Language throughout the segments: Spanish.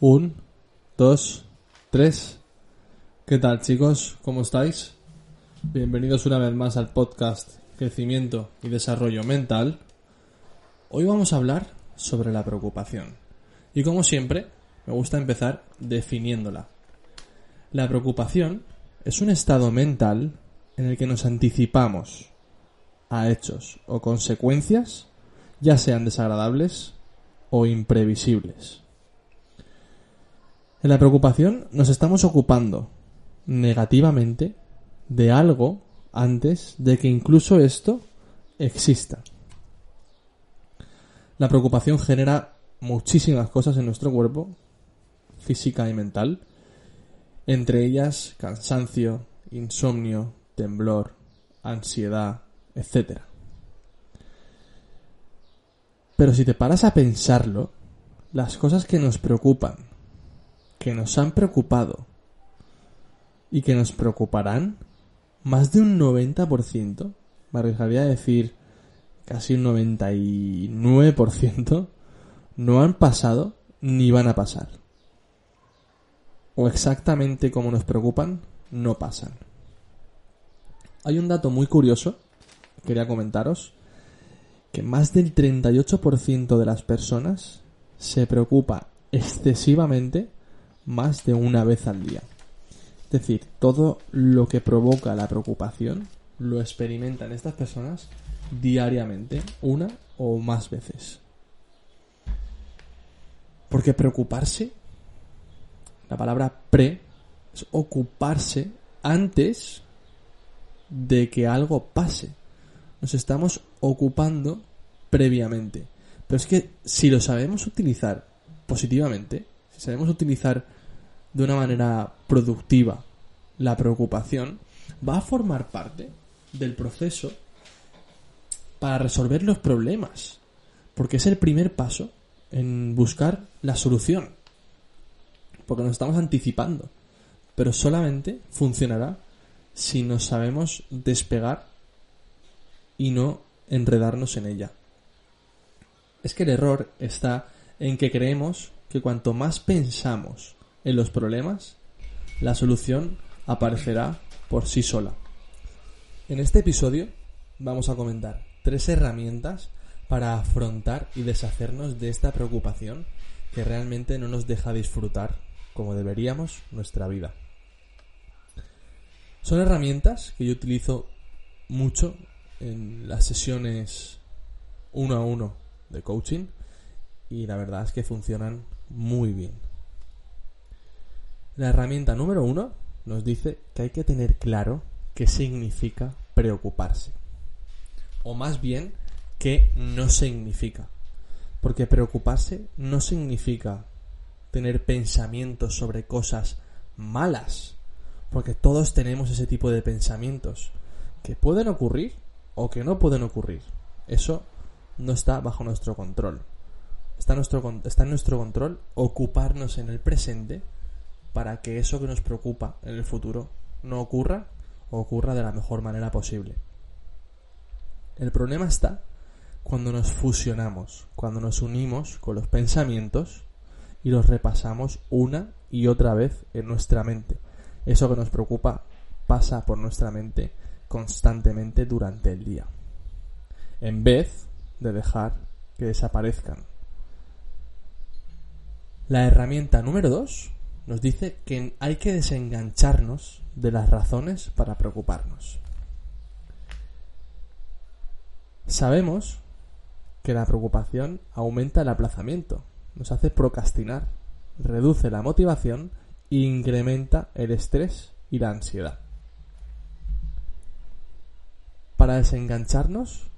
Un, dos, tres. ¿Qué tal chicos? ¿Cómo estáis? Bienvenidos una vez más al podcast Crecimiento y Desarrollo Mental. Hoy vamos a hablar sobre la preocupación. Y como siempre, me gusta empezar definiéndola. La preocupación es un estado mental en el que nos anticipamos a hechos o consecuencias, ya sean desagradables o imprevisibles. En la preocupación nos estamos ocupando negativamente de algo antes de que incluso esto exista. La preocupación genera muchísimas cosas en nuestro cuerpo, física y mental, entre ellas cansancio, insomnio, temblor, ansiedad, etc. Pero si te paras a pensarlo, las cosas que nos preocupan, que nos han preocupado y que nos preocuparán, más de un 90%, me arriesgaría a decir casi un 99%, no han pasado ni van a pasar. O exactamente como nos preocupan, no pasan. Hay un dato muy curioso, quería comentaros, que más del 38% de las personas se preocupa excesivamente más de una vez al día. Es decir, todo lo que provoca la preocupación lo experimentan estas personas diariamente, una o más veces. Porque preocuparse, la palabra pre, es ocuparse antes de que algo pase. Nos estamos ocupando previamente. Pero es que si lo sabemos utilizar positivamente, si sabemos utilizar de una manera productiva la preocupación, va a formar parte del proceso para resolver los problemas. Porque es el primer paso en buscar la solución. Porque nos estamos anticipando. Pero solamente funcionará si nos sabemos despegar y no enredarnos en ella. Es que el error está en que creemos que cuanto más pensamos en los problemas, la solución aparecerá por sí sola. En este episodio vamos a comentar tres herramientas para afrontar y deshacernos de esta preocupación que realmente no nos deja disfrutar como deberíamos nuestra vida. Son herramientas que yo utilizo mucho en las sesiones uno a uno de coaching y la verdad es que funcionan muy bien. La herramienta número uno nos dice que hay que tener claro qué significa preocuparse. O más bien, qué no significa. Porque preocuparse no significa tener pensamientos sobre cosas malas. Porque todos tenemos ese tipo de pensamientos que pueden ocurrir o que no pueden ocurrir. Eso no está bajo nuestro control. Está, nuestro, está en nuestro control ocuparnos en el presente para que eso que nos preocupa en el futuro no ocurra o ocurra de la mejor manera posible. El problema está cuando nos fusionamos, cuando nos unimos con los pensamientos y los repasamos una y otra vez en nuestra mente. Eso que nos preocupa pasa por nuestra mente constantemente durante el día, en vez de dejar que desaparezcan. La herramienta número 2 nos dice que hay que desengancharnos de las razones para preocuparnos. Sabemos que la preocupación aumenta el aplazamiento, nos hace procrastinar, reduce la motivación e incrementa el estrés y la ansiedad. Para desengancharnos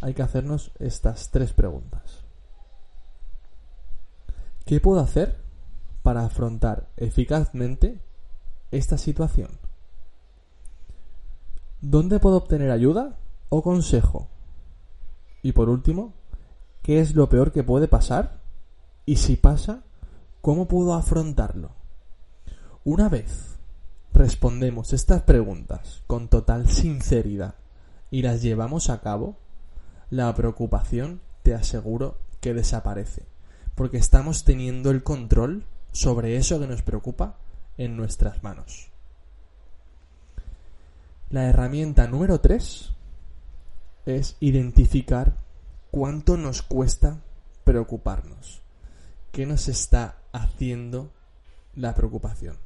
hay que hacernos estas tres preguntas. ¿Qué puedo hacer para afrontar eficazmente esta situación? ¿Dónde puedo obtener ayuda o consejo? Y por último, ¿qué es lo peor que puede pasar? Y si pasa, ¿cómo puedo afrontarlo? Una vez respondemos estas preguntas con total sinceridad y las llevamos a cabo, la preocupación te aseguro que desaparece, porque estamos teniendo el control sobre eso que nos preocupa en nuestras manos. La herramienta número 3 es identificar cuánto nos cuesta preocuparnos. ¿Qué nos está haciendo la preocupación?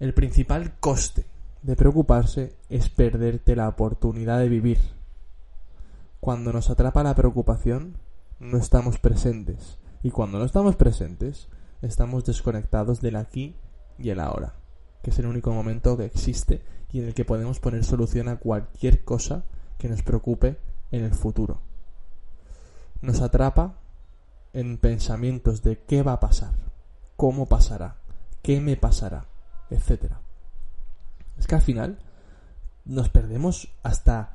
El principal coste de preocuparse es perderte la oportunidad de vivir. Cuando nos atrapa la preocupación, no estamos presentes. Y cuando no estamos presentes, estamos desconectados del aquí y el ahora, que es el único momento que existe y en el que podemos poner solución a cualquier cosa que nos preocupe en el futuro. Nos atrapa en pensamientos de qué va a pasar, cómo pasará, qué me pasará, etc. Es que al final nos perdemos hasta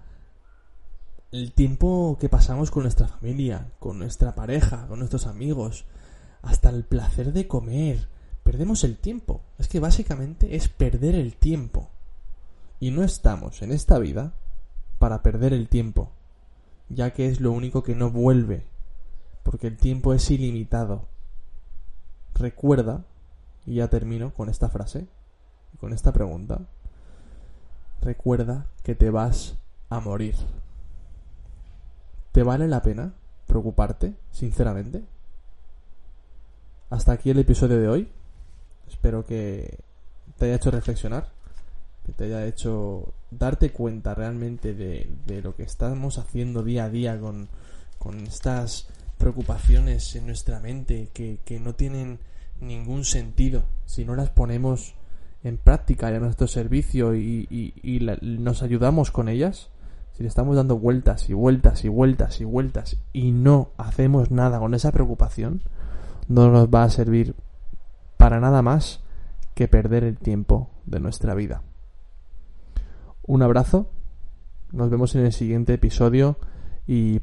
el tiempo que pasamos con nuestra familia, con nuestra pareja, con nuestros amigos, hasta el placer de comer. Perdemos el tiempo. Es que básicamente es perder el tiempo. Y no estamos en esta vida para perder el tiempo, ya que es lo único que no vuelve, porque el tiempo es ilimitado. Recuerda, y ya termino con esta frase, con esta pregunta, recuerda que te vas a morir. ¿Te vale la pena preocuparte, sinceramente? Hasta aquí el episodio de hoy. Espero que te haya hecho reflexionar, que te haya hecho darte cuenta realmente de, lo que estamos haciendo día a día con, estas preocupaciones en nuestra mente que, no tienen ningún sentido si no las ponemos en práctica a nuestro servicio y, nos ayudamos con ellas, si le estamos dando vueltas y vueltas y vueltas y vueltas y no hacemos nada con esa preocupación, no nos va a servir para nada más que perder el tiempo de nuestra vida. Un abrazo, nos vemos en el siguiente episodio y